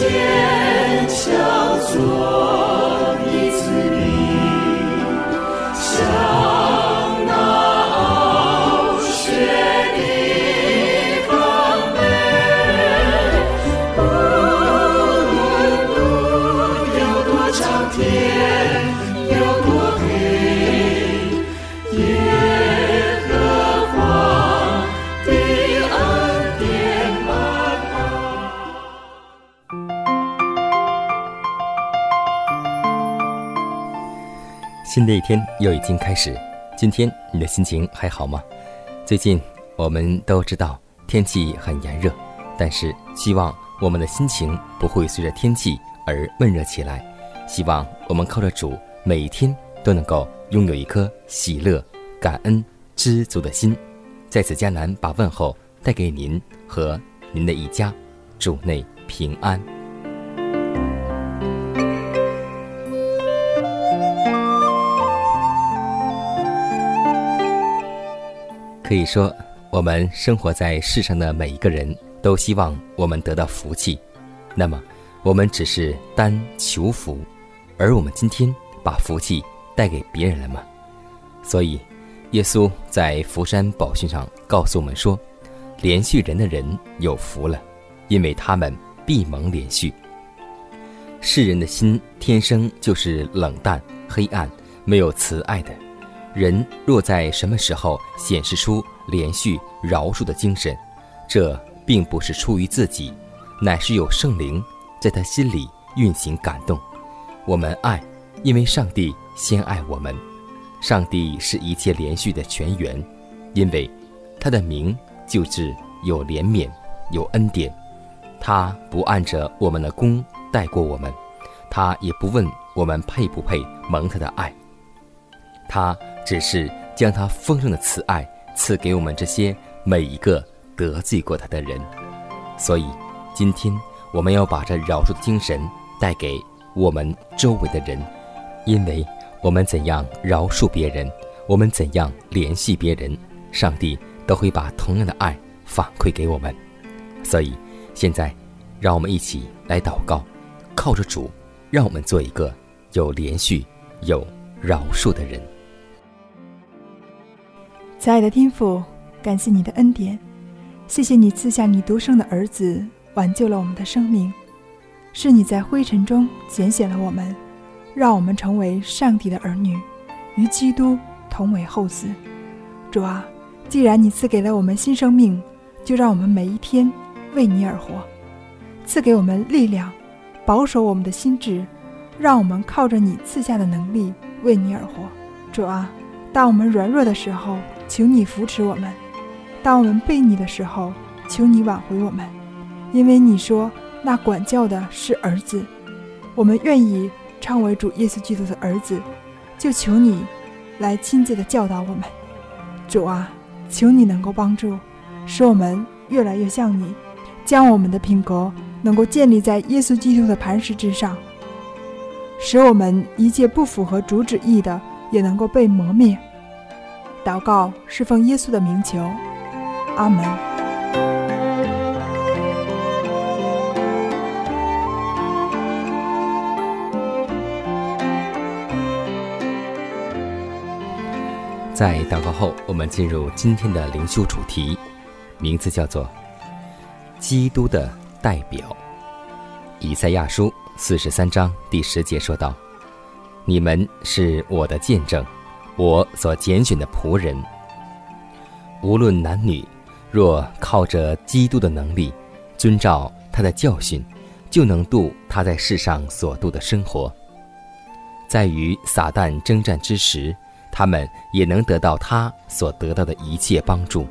新一天又已经开始，今天你的心情还好吗？最近我们都知道天气很炎热，但是希望我们的心情不会随着天气而闷热起来。希望我们靠着主，每一天都能够拥有一颗喜乐、感恩、知足的心。在此，迦南把问候带给您和您的一家，主内平安。可以说，我们生活在世上的每一个人都希望我们得到福气。那么，我们只是单求福，而我们今天把福气带给别人了吗？所以，耶稣在福山宝训上告诉我们说：“连续人的人有福了，因为他们必蒙连续。”世人的心天生就是冷淡、黑暗、没有慈爱的。人若在什么时候显示出连续饶恕的精神，这并不是出于自己，乃是有圣灵在他心里运行感动。我们爱，因为上帝先爱我们。上帝是一切连续的泉源，因为他的名就是有怜悯、有恩典。他不按着我们的功待过我们，他也不问我们配不配蒙他的爱。他。只是将他丰盛的慈爱赐给我们这些每一个得罪过他的人，所以今天我们要把这饶恕的精神带给我们周围的人，因为我们怎样饶恕别人，我们怎样联系别人，上帝都会把同样的爱反馈给我们。所以现在，让我们一起来祷告，靠着主，让我们做一个有连续、有饶恕的人。慈爱的天父，感谢你的恩典，谢谢你赐下你独生的儿子，挽救了我们的生命。是你在灰尘中拣选了我们，让我们成为上帝的儿女，与基督同为后嗣。主啊，既然你赐给了我们新生命，就让我们每一天为你而活，赐给我们力量，保守我们的心智，让我们靠着你赐下的能力为你而活。主啊，当我们软弱的时候，求你扶持我们，当我们背逆的时候，求你挽回我们，因为你说那管教的是儿子，我们愿意称为主耶稣基督的儿子，就求你来亲自的教导我们。主啊，求你能够帮助，使我们越来越像你，将我们的品格能够建立在耶稣基督的磐石之上，使我们一切不符合主旨意的也能够被磨灭。祷告是奉耶稣的名求，阿门。在祷告后，我们进入今天的灵修主题，名字叫做“基督的代表”。以赛亚书四十三章第十节说道：“你们是我的见证。”我所拣选的仆人，无论男女，若靠着基督的能力，遵照他的教训，就能度他在世上所度的生活。在与撒旦征战之时，他们也能得到他所得到的一切帮助。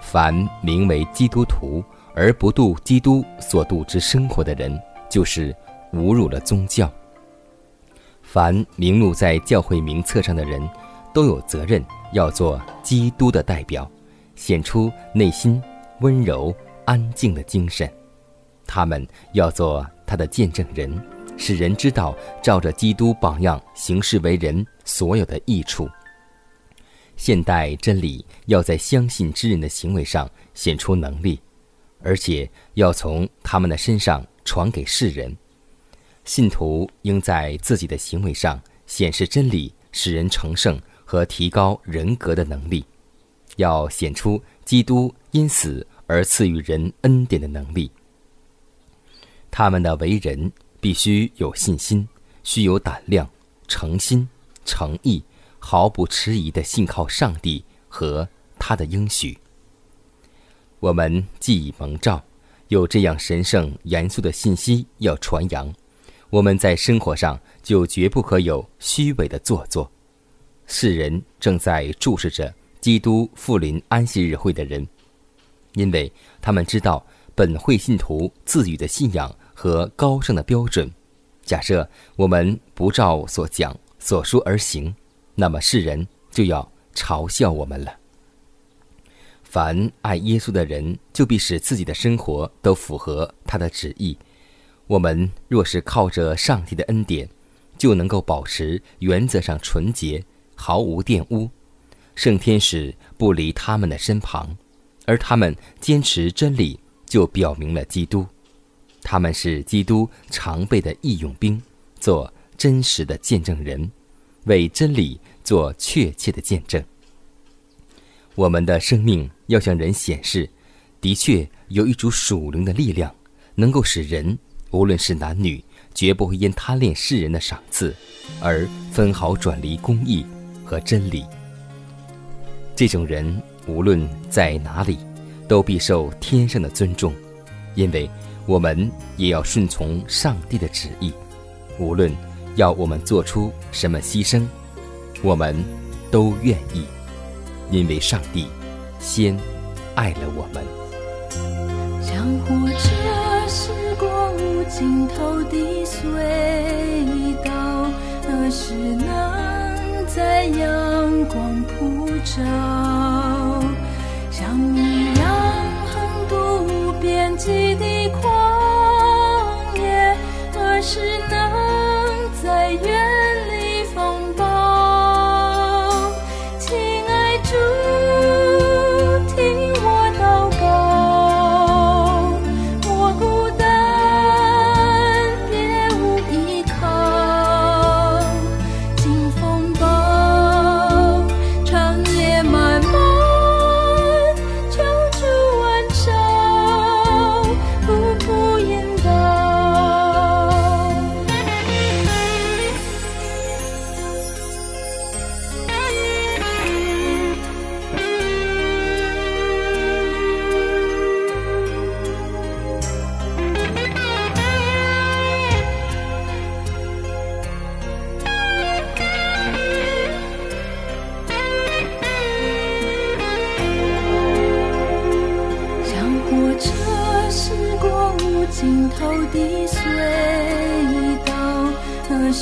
凡名为基督徒而不度基督所度之生活的人，就是侮辱了宗教。凡名录在教会名册上的人，都有责任要做基督的代表，显出内心温柔安静的精神。他们要做他的见证人，使人知道照着基督榜样行事为人所有的益处。现代真理要在相信之人的行为上显出能力，而且要从他们的身上传给世人。信徒应在自己的行为上显示真理，使人成圣和提高人格的能力，要显出基督因死而赐予人恩典的能力。他们的为人必须有信心，需有胆量、诚心、诚意，毫不迟疑地信靠上帝和他的应许。我们既已蒙召，有这样神圣严肃的信息要传扬。我们在生活上就绝不可有虚伪的做作。世人正在注视着基督复临安息日会的人，因为他们知道本会信徒自语的信仰和高尚的标准。假设我们不照所讲所说而行，那么世人就要嘲笑我们了。凡爱耶稣的人，就必使自己的生活都符合他的旨意。我们若是靠着上帝的恩典，就能够保持原则上纯洁，毫无玷污。圣天使不离他们的身旁，而他们坚持真理，就表明了基督。他们是基督常备的义勇兵，做真实的见证人，为真理做确切的见证。我们的生命要向人显示，的确有一组属灵的力量，能够使人。无论是男女，绝不会因贪恋世人的赏赐，而分毫转离公义和真理。这种人无论在哪里，都必受天上的尊重，因为我们也要顺从上帝的旨意。无论要我们做出什么牺牲，我们都愿意，因为上帝先爱了我们。尽头的隧道，何时能在阳光普照？像你一样横渡边际的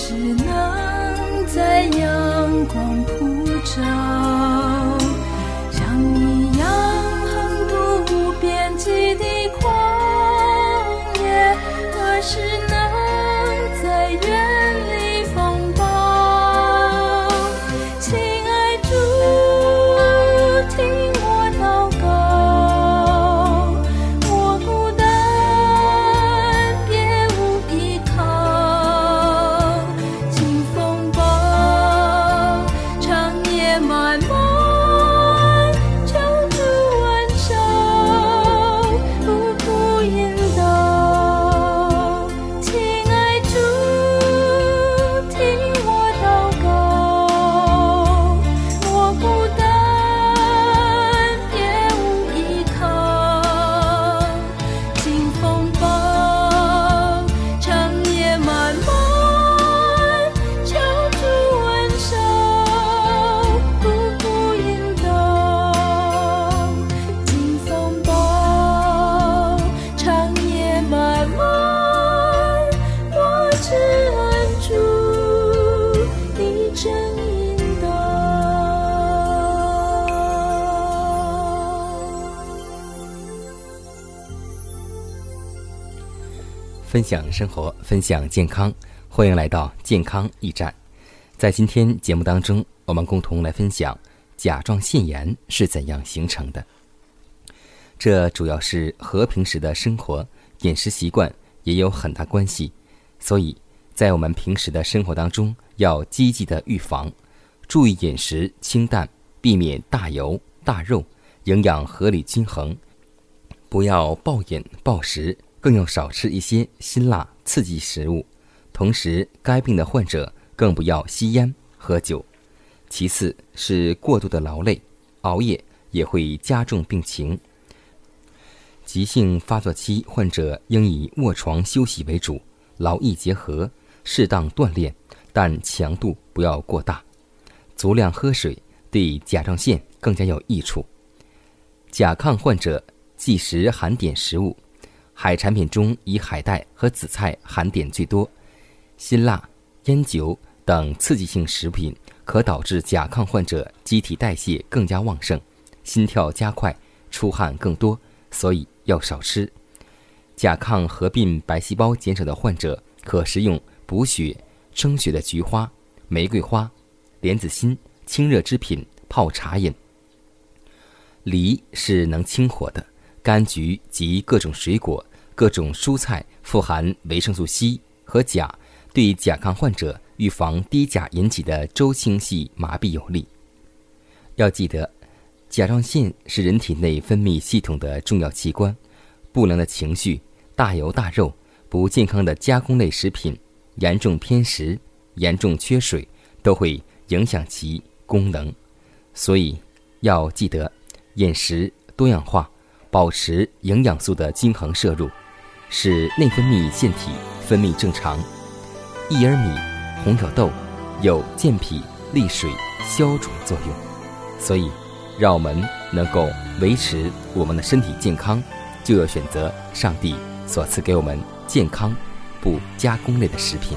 只能在阳光普照。享生活，分享健康，欢迎来到健康驿站。在今天节目当中，我们共同来分享甲状腺炎是怎样形成的。这主要是和平时的生活、饮食习惯也有很大关系，所以在我们平时的生活当中要积极的预防，注意饮食清淡，避免大油大肉，营养合理均衡，不要暴饮暴食。更要少吃一些辛辣刺激食物，同时该病的患者更不要吸烟喝酒。其次是过度的劳累、熬夜也会加重病情。急性发作期患者应以卧床休息为主，劳逸结合，适当锻炼，但强度不要过大。足量喝水对甲状腺更加有益处。甲亢患者忌食含碘食物。海产品中以海带和紫菜含碘最多，辛辣、烟酒等刺激性食品可导致甲亢患者机体代谢更加旺盛，心跳加快，出汗更多，所以要少吃。甲亢合并白细胞减少的患者可食用补血、生血的菊花、玫瑰花、莲子心、清热之品泡茶饮。梨是能清火的。柑橘及各种水果、各种蔬菜富含维生素 C 和钾，对甲亢患者预防低钾引起的周星系麻痹有利。要记得，甲状腺是人体内分泌系统的重要器官，不良的情绪、大油大肉、不健康的加工类食品、严重偏食、严重缺水，都会影响其功能。所以，要记得饮食多样化。保持营养素的均衡摄入，使内分泌腺体分泌正常。薏仁米、红挑豆有健脾利水、消肿作用，所以让我们能够维持我们的身体健康，就要选择上帝所赐给我们健康、不加工类的食品。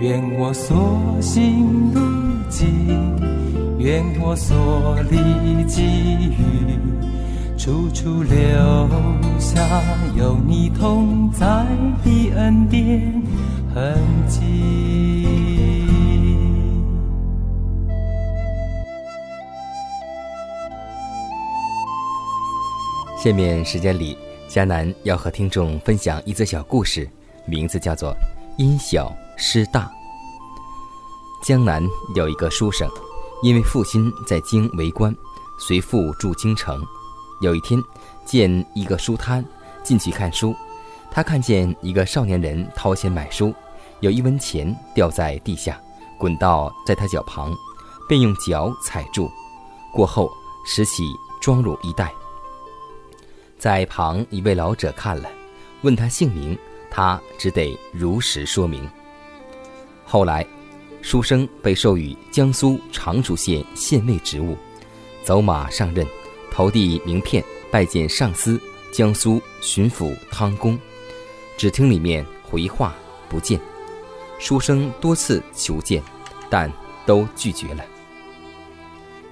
愿我所行路径，愿我所历际遇，处处留下有你同在的恩典痕迹。下面时间里，迦南要和听众分享一则小故事，名字叫做《因小》。师大。江南有一个书生，因为父亲在京为官，随父住京城。有一天，见一个书摊，进去看书。他看见一个少年人掏钱买书，有一文钱掉在地下，滚到在他脚旁，便用脚踩住，过后拾起装入一袋。在旁一位老者看了，问他姓名，他只得如实说明。后来，书生被授予江苏常熟县县尉职务，走马上任，投递名片拜见上司江苏巡抚汤公，只听里面回话不见。书生多次求见，但都拒绝了。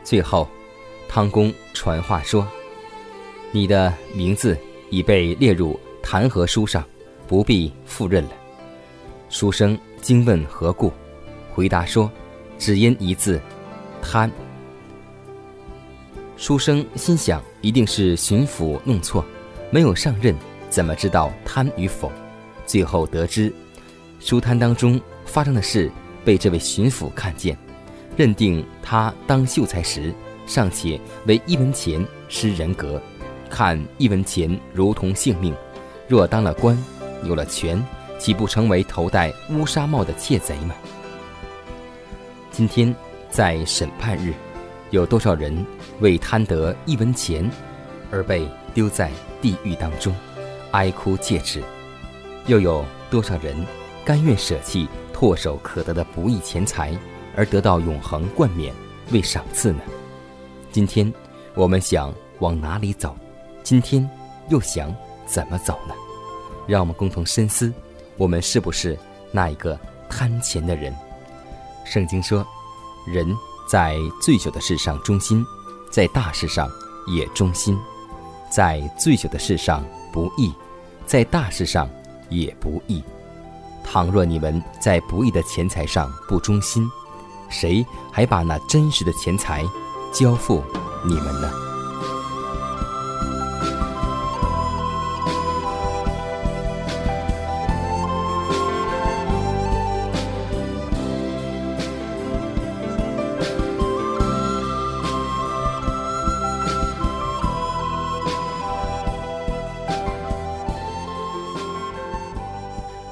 最后，汤公传话说：“你的名字已被列入弹劾书上，不必赴任了。”书生。惊问何故？回答说：“只因一字，贪。”书生心想，一定是巡抚弄错，没有上任，怎么知道贪与否？最后得知，书摊当中发生的事被这位巡抚看见，认定他当秀才时尚且为一文钱失人格，看一文钱如同性命，若当了官，有了权。岂不成为头戴乌纱帽的窃贼吗？今天在审判日，有多少人为贪得一文钱而被丢在地狱当中，哀哭切齿？又有多少人甘愿舍弃唾手可得的不义钱财，而得到永恒冠冕为赏赐呢？今天我们想往哪里走？今天又想怎么走呢？让我们共同深思。我们是不是那一个贪钱的人？圣经说，人在最小的事上忠心，在大事上也忠心；在最小的事上不义，在大事上也不义。倘若你们在不义的钱财上不忠心，谁还把那真实的钱财交付你们呢？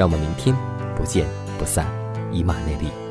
让我们明天不见不散，以马内利。